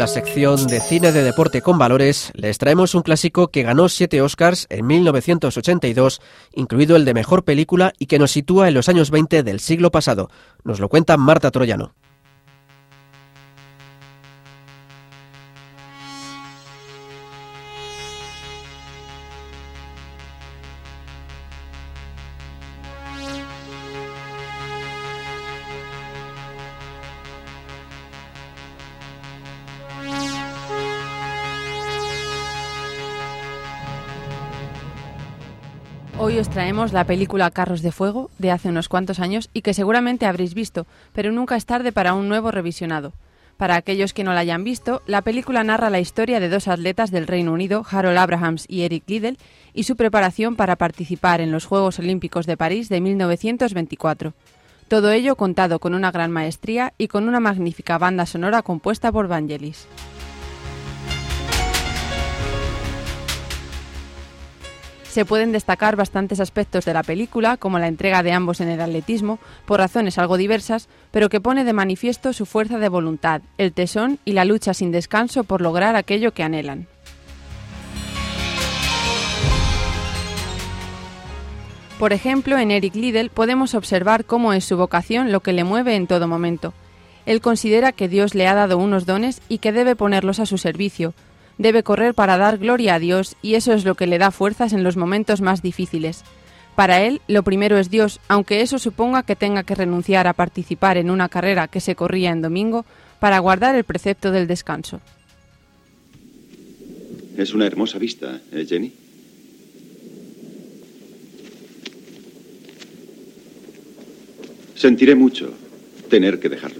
La sección de cine de deporte con valores les traemos un clásico que ganó siete Oscars en 1982, incluido el de mejor película y que nos sitúa en los años 20 del siglo pasado. Nos lo cuenta Marta Troyano. Os traemos la película Carros de Fuego de hace unos cuantos años y que seguramente habréis visto, pero nunca es tarde para un nuevo revisionado. Para aquellos que no la hayan visto, la película narra la historia de dos atletas del Reino Unido, Harold Abrahams y Eric Liddell, y su preparación para participar en los Juegos Olímpicos de París de 1924. Todo ello contado con una gran maestría y con una magnífica banda sonora compuesta por Vangelis. Se pueden destacar bastantes aspectos de la película, como la entrega de ambos en el atletismo, por razones algo diversas, pero que pone de manifiesto su fuerza de voluntad, el tesón y la lucha sin descanso por lograr aquello que anhelan. Por ejemplo, en Eric Liddell podemos observar cómo es su vocación lo que le mueve en todo momento. Él considera que Dios le ha dado unos dones y que debe ponerlos a su servicio. Debe correr para dar gloria a Dios y eso es lo que le da fuerzas en los momentos más difíciles. Para él, lo primero es Dios, aunque eso suponga que tenga que renunciar a participar en una carrera que se corría en domingo para guardar el precepto del descanso. Es una hermosa vista, ¿eh, Jenny? Sentiré mucho tener que dejarlo.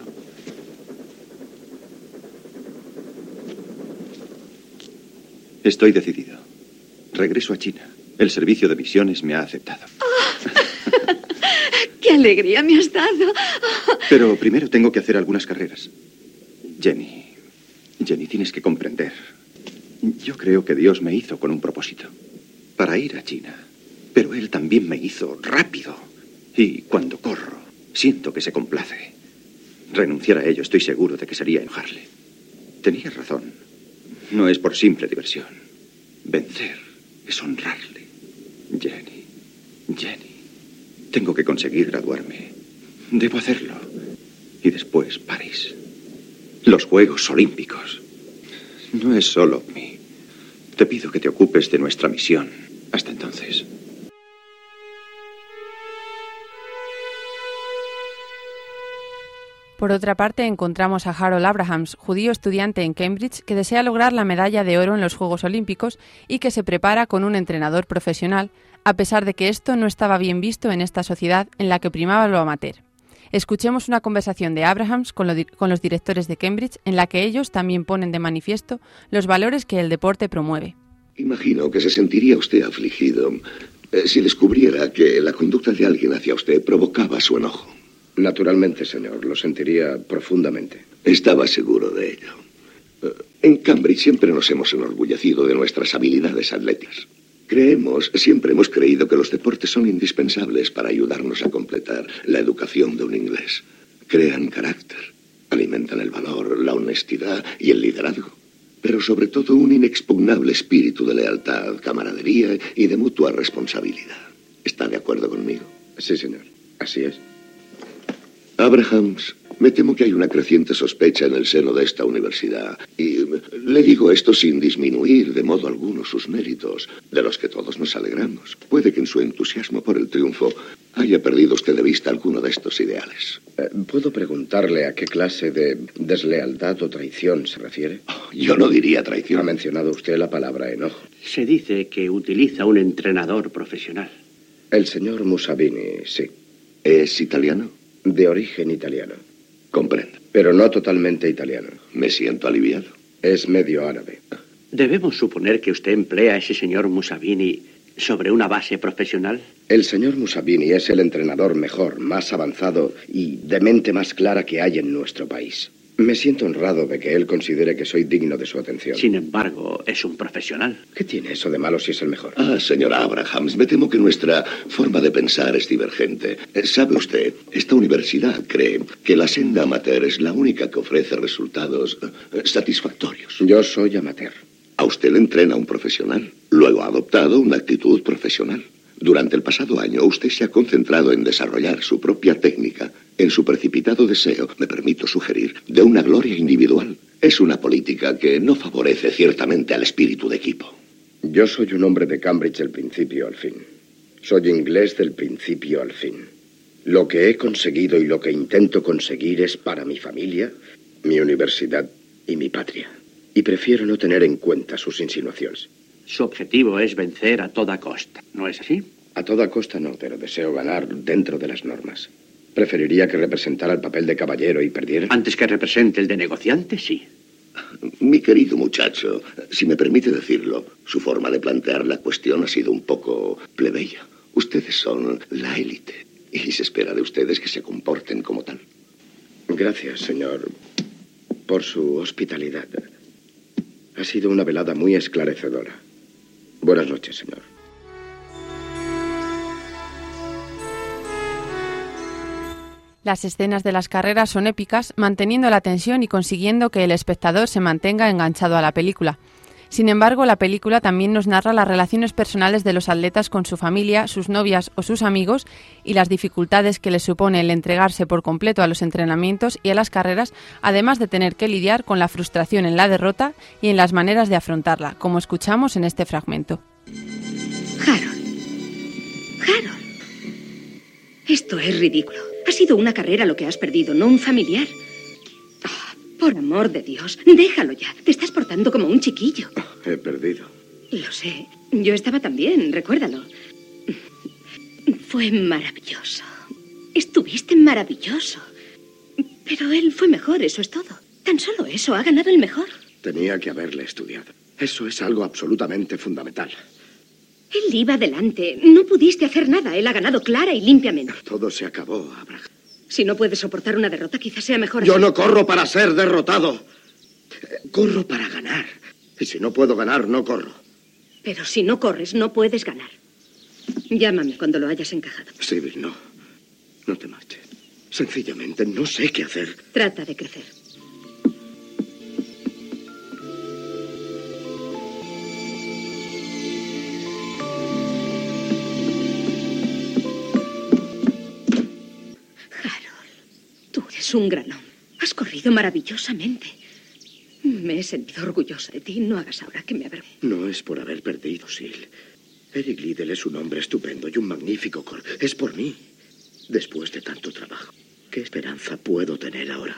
Estoy decidido. Regreso a China. El servicio de misiones me ha aceptado. ¡Qué alegría me has dado! Pero primero tengo que hacer algunas carreras. Jenny, Jenny, tienes que comprender. Yo creo que Dios me hizo con un propósito. Para ir a China. Pero Él también me hizo rápido. Y cuando corro, siento que se complace. Renunciar a ello estoy seguro de que sería enojarle. Tenía razón. No es por simple diversión. Vencer es honrarle. Jenny, Jenny, tengo que conseguir graduarme. Debo hacerlo. Y después París. Los Juegos Olímpicos. No es solo mí. Te pido que te ocupes de nuestra misión. Hasta entonces. Por otra parte, encontramos a Harold Abrahams, judío estudiante en Cambridge, que desea lograr la medalla de oro en los Juegos Olímpicos y que se prepara con un entrenador profesional, a pesar de que esto no estaba bien visto en esta sociedad en la que primaba lo amateur. Escuchemos una conversación de Abrahams con, los directores de Cambridge en la que ellos también ponen de manifiesto los valores que el deporte promueve. Imagino que se sentiría usted afligido eh, si descubriera que la conducta de alguien hacia usted provocaba su enojo. Naturalmente, señor, lo sentiría profundamente. Estaba seguro de ello. Eh, en Cambridge siempre nos hemos enorgullecido de nuestras habilidades atléticas. Creemos, siempre hemos creído que los deportes son indispensables para ayudarnos a completar la educación de un inglés. Crean carácter, alimentan el valor, la honestidad y el liderazgo. Pero sobre todo un inexpugnable espíritu de lealtad, camaradería y de mutua responsabilidad. ¿Está de acuerdo conmigo? Sí, señor. Así es. Abrahams, me temo que hay una creciente sospecha en el seno de esta universidad. Y le digo esto sin disminuir de modo alguno sus méritos, de los que todos nos alegramos. Puede que en su entusiasmo por el triunfo haya perdido usted de vista alguno de estos ideales. Eh, ¿Puedo preguntarle a qué clase de deslealtad o traición se refiere? Oh, yo no diría traición. Ha mencionado usted la palabra enojo. Se dice que utiliza un entrenador profesional. El señor Musabini, sí. ¿Es italiano? De origen italiano. Comprendo. Pero no totalmente italiano. Me siento aliviado. Es medio árabe. ¿Debemos suponer que usted emplea a ese señor Musabini sobre una base profesional? El señor Musabini es el entrenador mejor, más avanzado y de mente más clara que hay en nuestro país. Me siento honrado de que él considere que soy digno de su atención. Sin embargo, es un profesional. ¿Qué tiene eso de malo si es el mejor? Ah, señora Abrahams, me temo que nuestra forma de pensar es divergente. Eh, ¿Sabe usted? Esta universidad cree que la senda amateur es la única que ofrece resultados eh, satisfactorios. Yo soy amateur. A usted le entrena un profesional. Luego ha adoptado una actitud profesional. Durante el pasado año usted se ha concentrado en desarrollar su propia técnica, en su precipitado deseo, me permito sugerir, de una gloria individual. Es una política que no favorece ciertamente al espíritu de equipo. Yo soy un hombre de Cambridge del principio al fin. Soy inglés del principio al fin. Lo que he conseguido y lo que intento conseguir es para mi familia, mi universidad y mi patria. Y prefiero no tener en cuenta sus insinuaciones. Su objetivo es vencer a toda costa, ¿no es así? A toda costa no, pero deseo ganar dentro de las normas. Preferiría que representara el papel de caballero y perdiera. Antes que represente el de negociante, sí. Mi querido muchacho, si me permite decirlo, su forma de plantear la cuestión ha sido un poco plebeya. Ustedes son la élite y se espera de ustedes que se comporten como tal. Gracias, señor, por su hospitalidad. Ha sido una velada muy esclarecedora. Buenas noches, señor. Las escenas de las carreras son épicas, manteniendo la tensión y consiguiendo que el espectador se mantenga enganchado a la película. Sin embargo, la película también nos narra las relaciones personales de los atletas con su familia, sus novias o sus amigos y las dificultades que les supone el entregarse por completo a los entrenamientos y a las carreras, además de tener que lidiar con la frustración en la derrota y en las maneras de afrontarla, como escuchamos en este fragmento. Harold. Harold. Esto es ridículo. Ha sido una carrera lo que has perdido, no un familiar. Por amor de Dios, déjalo ya. Te estás portando como un chiquillo. He perdido. Lo sé. Yo estaba también, recuérdalo. Fue maravilloso. Estuviste maravilloso. Pero él fue mejor, eso es todo. Tan solo eso, ha ganado el mejor. Tenía que haberle estudiado. Eso es algo absolutamente fundamental. Él iba adelante. No pudiste hacer nada. Él ha ganado clara y limpiamente. Todo se acabó, Abraham. Si no puedes soportar una derrota, quizás sea mejor. Yo no corro para ser derrotado. Corro para ganar. Y si no puedo ganar, no corro. Pero si no corres, no puedes ganar. Llámame cuando lo hayas encajado. Sibyl, no. No te marches. Sencillamente no sé qué hacer. Trata de crecer. Es un gran hombre. Has corrido maravillosamente. Me he sentido orgullosa de ti. No hagas ahora que me avergüence. No es por haber perdido, Sil. Eric Liddell es un hombre estupendo y un magnífico cor. Es por mí. Después de tanto trabajo, ¿qué esperanza puedo tener ahora?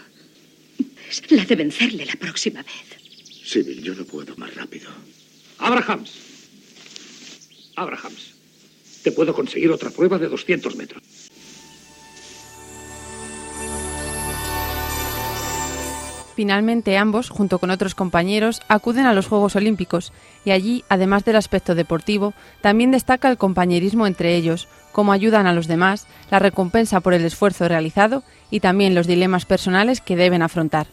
Es la de vencerle la próxima vez. Sibyl, yo no puedo más rápido. Abrahams. Abrahams. Te puedo conseguir otra prueba de 200 metros. Finalmente ambos, junto con otros compañeros, acuden a los Juegos Olímpicos y allí, además del aspecto deportivo, también destaca el compañerismo entre ellos, cómo ayudan a los demás, la recompensa por el esfuerzo realizado y también los dilemas personales que deben afrontar.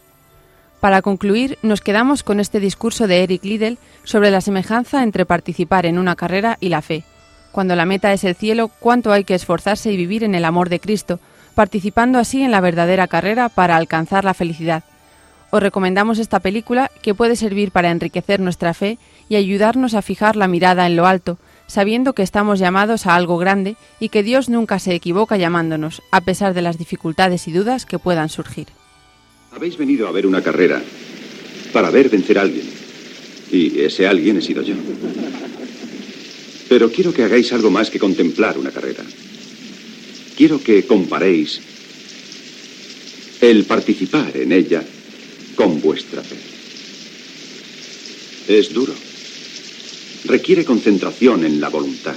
Para concluir, nos quedamos con este discurso de Eric Liddell sobre la semejanza entre participar en una carrera y la fe. Cuando la meta es el cielo, cuánto hay que esforzarse y vivir en el amor de Cristo, participando así en la verdadera carrera para alcanzar la felicidad os recomendamos esta película que puede servir para enriquecer nuestra fe y ayudarnos a fijar la mirada en lo alto, sabiendo que estamos llamados a algo grande y que Dios nunca se equivoca llamándonos, a pesar de las dificultades y dudas que puedan surgir. Habéis venido a ver una carrera para ver vencer a alguien. Y ese alguien he sido yo. Pero quiero que hagáis algo más que contemplar una carrera. Quiero que comparéis el participar en ella con vuestra fe. Es duro. Requiere concentración en la voluntad,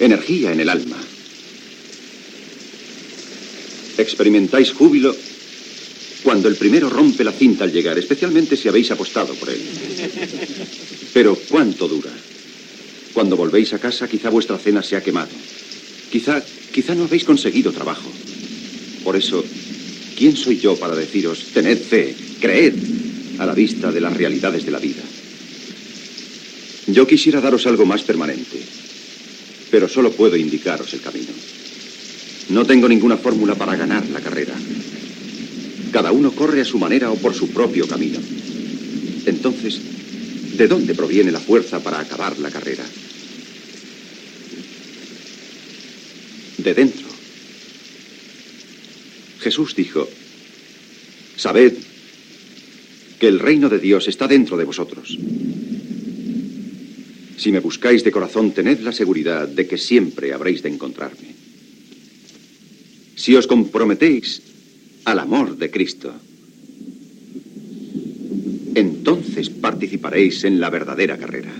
energía en el alma. Experimentáis júbilo cuando el primero rompe la cinta al llegar, especialmente si habéis apostado por él. Pero ¿cuánto dura? Cuando volvéis a casa quizá vuestra cena se ha quemado. Quizá, quizá no habéis conseguido trabajo. Por eso ¿Quién soy yo para deciros, tened fe, creed, a la vista de las realidades de la vida? Yo quisiera daros algo más permanente, pero solo puedo indicaros el camino. No tengo ninguna fórmula para ganar la carrera. Cada uno corre a su manera o por su propio camino. Entonces, ¿de dónde proviene la fuerza para acabar la carrera? De dentro. Jesús dijo, sabed que el reino de Dios está dentro de vosotros. Si me buscáis de corazón, tened la seguridad de que siempre habréis de encontrarme. Si os comprometéis al amor de Cristo, entonces participaréis en la verdadera carrera.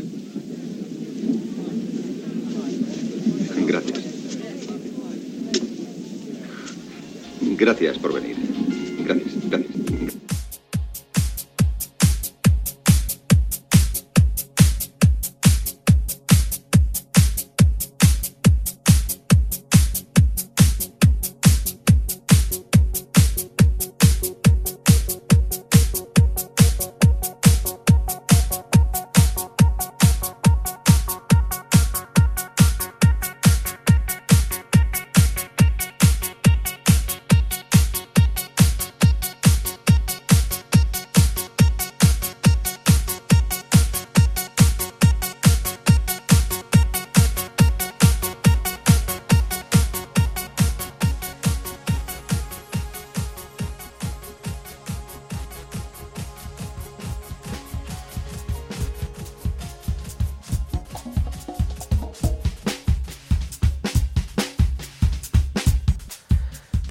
Gracias. Gracias por venir. Gracias, gracias.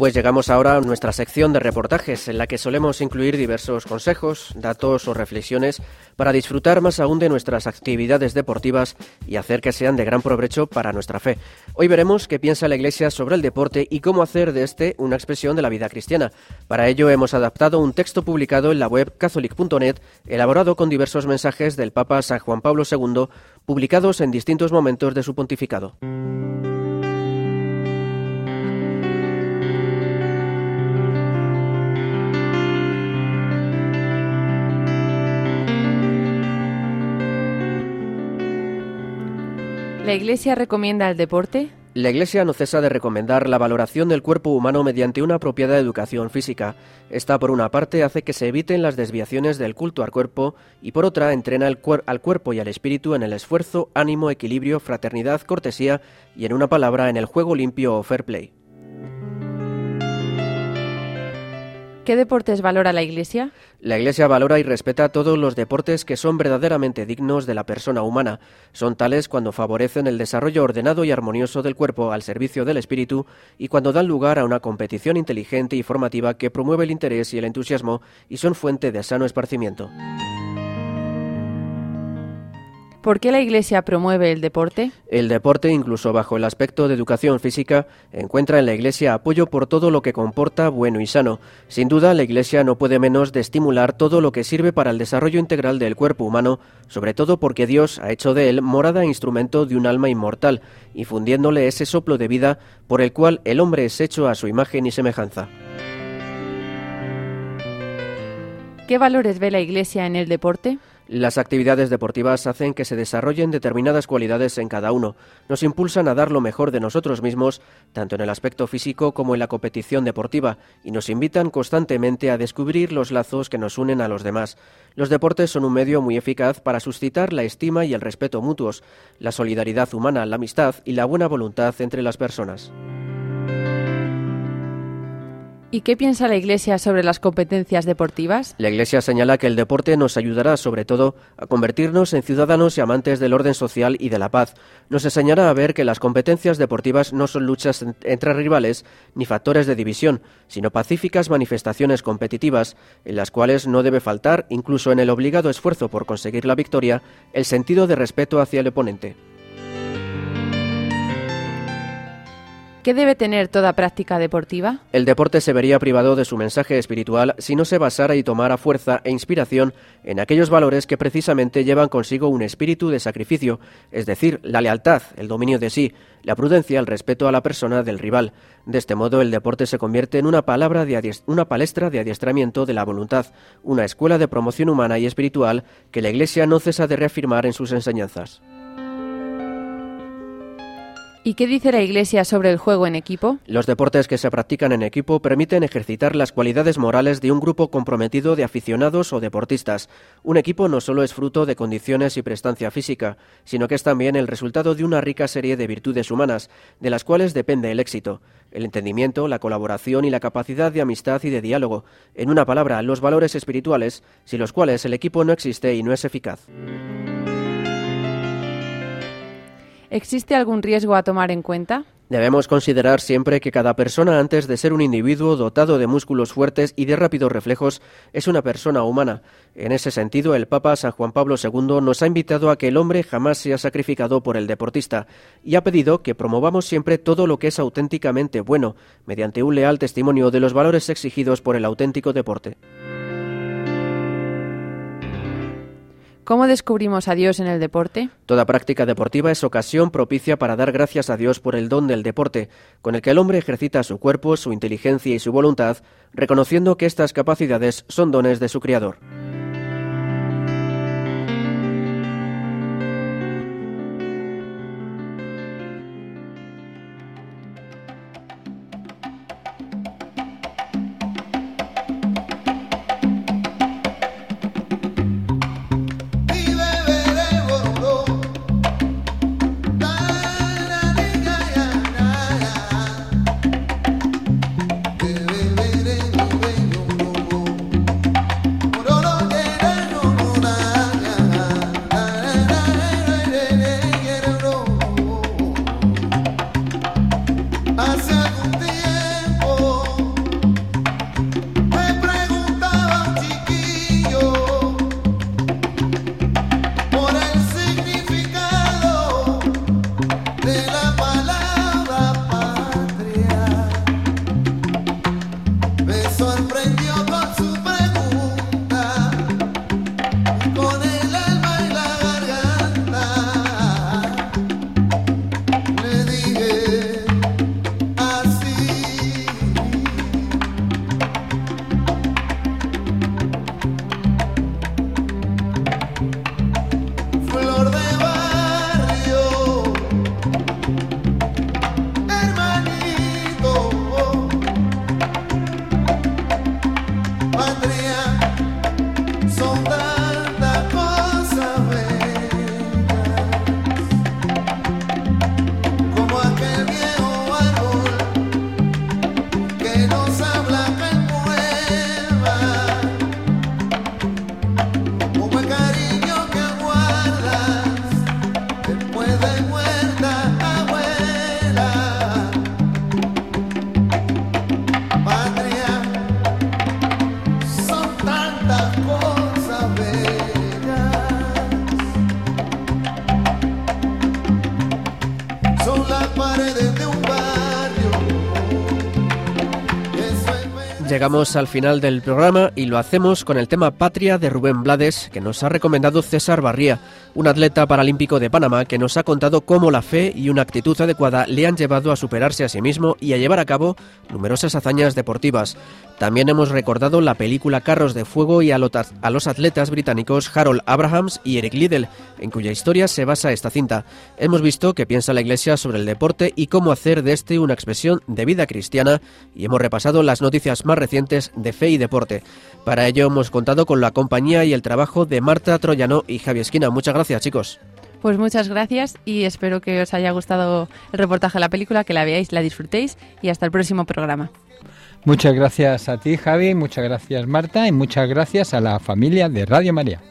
Pues llegamos ahora a nuestra sección de reportajes, en la que solemos incluir diversos consejos, datos o reflexiones para disfrutar más aún de nuestras actividades deportivas y hacer que sean de gran provecho para nuestra fe. Hoy veremos qué piensa la Iglesia sobre el deporte y cómo hacer de este una expresión de la vida cristiana. Para ello hemos adaptado un texto publicado en la web catholic.net, elaborado con diversos mensajes del Papa San Juan Pablo II, publicados en distintos momentos de su pontificado. ¿La Iglesia recomienda el deporte? La Iglesia no cesa de recomendar la valoración del cuerpo humano mediante una apropiada educación física. Esta, por una parte, hace que se eviten las desviaciones del culto al cuerpo y, por otra, entrena al cuerpo y al espíritu en el esfuerzo, ánimo, equilibrio, fraternidad, cortesía y, en una palabra, en el juego limpio o fair play. ¿Qué deportes valora la Iglesia? La Iglesia valora y respeta todos los deportes que son verdaderamente dignos de la persona humana. Son tales cuando favorecen el desarrollo ordenado y armonioso del cuerpo al servicio del espíritu y cuando dan lugar a una competición inteligente y formativa que promueve el interés y el entusiasmo y son fuente de sano esparcimiento. ¿Por qué la Iglesia promueve el deporte? El deporte, incluso bajo el aspecto de educación física, encuentra en la Iglesia apoyo por todo lo que comporta bueno y sano. Sin duda, la Iglesia no puede menos de estimular todo lo que sirve para el desarrollo integral del cuerpo humano, sobre todo porque Dios ha hecho de él morada e instrumento de un alma inmortal, infundiéndole ese soplo de vida por el cual el hombre es hecho a su imagen y semejanza. ¿Qué valores ve la Iglesia en el deporte? Las actividades deportivas hacen que se desarrollen determinadas cualidades en cada uno, nos impulsan a dar lo mejor de nosotros mismos, tanto en el aspecto físico como en la competición deportiva, y nos invitan constantemente a descubrir los lazos que nos unen a los demás. Los deportes son un medio muy eficaz para suscitar la estima y el respeto mutuos, la solidaridad humana, la amistad y la buena voluntad entre las personas. ¿Y qué piensa la Iglesia sobre las competencias deportivas? La Iglesia señala que el deporte nos ayudará sobre todo a convertirnos en ciudadanos y amantes del orden social y de la paz. Nos enseñará a ver que las competencias deportivas no son luchas entre rivales ni factores de división, sino pacíficas manifestaciones competitivas en las cuales no debe faltar, incluso en el obligado esfuerzo por conseguir la victoria, el sentido de respeto hacia el oponente. ¿Qué debe tener toda práctica deportiva? El deporte se vería privado de su mensaje espiritual si no se basara y tomara fuerza e inspiración en aquellos valores que precisamente llevan consigo un espíritu de sacrificio, es decir, la lealtad, el dominio de sí, la prudencia, el respeto a la persona del rival. De este modo, el deporte se convierte en una, palabra de una palestra de adiestramiento de la voluntad, una escuela de promoción humana y espiritual que la Iglesia no cesa de reafirmar en sus enseñanzas. ¿Y qué dice la Iglesia sobre el juego en equipo? Los deportes que se practican en equipo permiten ejercitar las cualidades morales de un grupo comprometido de aficionados o deportistas. Un equipo no solo es fruto de condiciones y prestancia física, sino que es también el resultado de una rica serie de virtudes humanas, de las cuales depende el éxito, el entendimiento, la colaboración y la capacidad de amistad y de diálogo, en una palabra, los valores espirituales, sin los cuales el equipo no existe y no es eficaz. ¿Existe algún riesgo a tomar en cuenta? Debemos considerar siempre que cada persona, antes de ser un individuo dotado de músculos fuertes y de rápidos reflejos, es una persona humana. En ese sentido, el Papa San Juan Pablo II nos ha invitado a que el hombre jamás sea sacrificado por el deportista y ha pedido que promovamos siempre todo lo que es auténticamente bueno, mediante un leal testimonio de los valores exigidos por el auténtico deporte. ¿Cómo descubrimos a Dios en el deporte? Toda práctica deportiva es ocasión propicia para dar gracias a Dios por el don del deporte, con el que el hombre ejercita su cuerpo, su inteligencia y su voluntad, reconociendo que estas capacidades son dones de su Creador. Llegamos al final del programa y lo hacemos con el tema Patria de Rubén Blades que nos ha recomendado César Barría, un atleta paralímpico de Panamá que nos ha contado cómo la fe y una actitud adecuada le han llevado a superarse a sí mismo y a llevar a cabo numerosas hazañas deportivas. También hemos recordado la película Carros de Fuego y a los atletas británicos Harold Abrahams y Eric Liddell, en cuya historia se basa esta cinta. Hemos visto qué piensa la Iglesia sobre el deporte y cómo hacer de este una expresión de vida cristiana y hemos repasado las noticias más recientes de fe y deporte. Para ello hemos contado con la compañía y el trabajo de Marta Troyano y Javi Esquina. Muchas gracias, chicos. Pues muchas gracias y espero que os haya gustado el reportaje de la película, que la veáis, la disfrutéis y hasta el próximo programa. Muchas gracias a ti, Javi, muchas gracias, Marta, y muchas gracias a la familia de Radio María.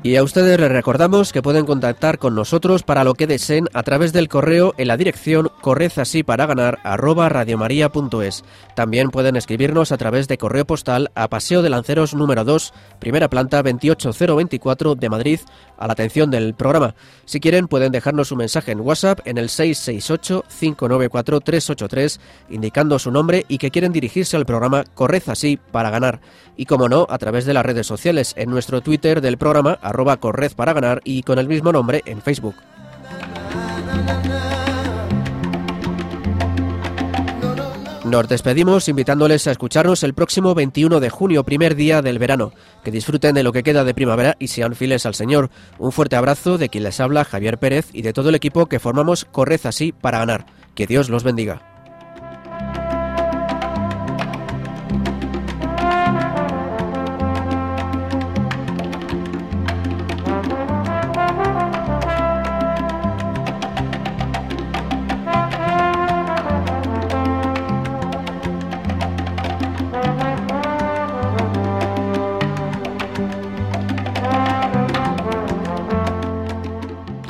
Y a ustedes les recordamos que pueden contactar con nosotros para lo que deseen a través del correo en la dirección correzasiparaгаnar@radiomaria.es. También pueden escribirnos a través de correo postal a Paseo de Lanceros número 2, primera planta 28024 de Madrid, a la atención del programa. Si quieren pueden dejarnos un mensaje en WhatsApp en el 668 594 383 indicando su nombre y que quieren dirigirse al programa Correz así para ganar. Y como no, a través de las redes sociales en nuestro Twitter del programa arroba corred para ganar y con el mismo nombre en Facebook. Nos despedimos invitándoles a escucharnos el próximo 21 de junio, primer día del verano. Que disfruten de lo que queda de primavera y sean fieles al Señor. Un fuerte abrazo de quien les habla Javier Pérez y de todo el equipo que formamos Corred así para ganar. Que Dios los bendiga.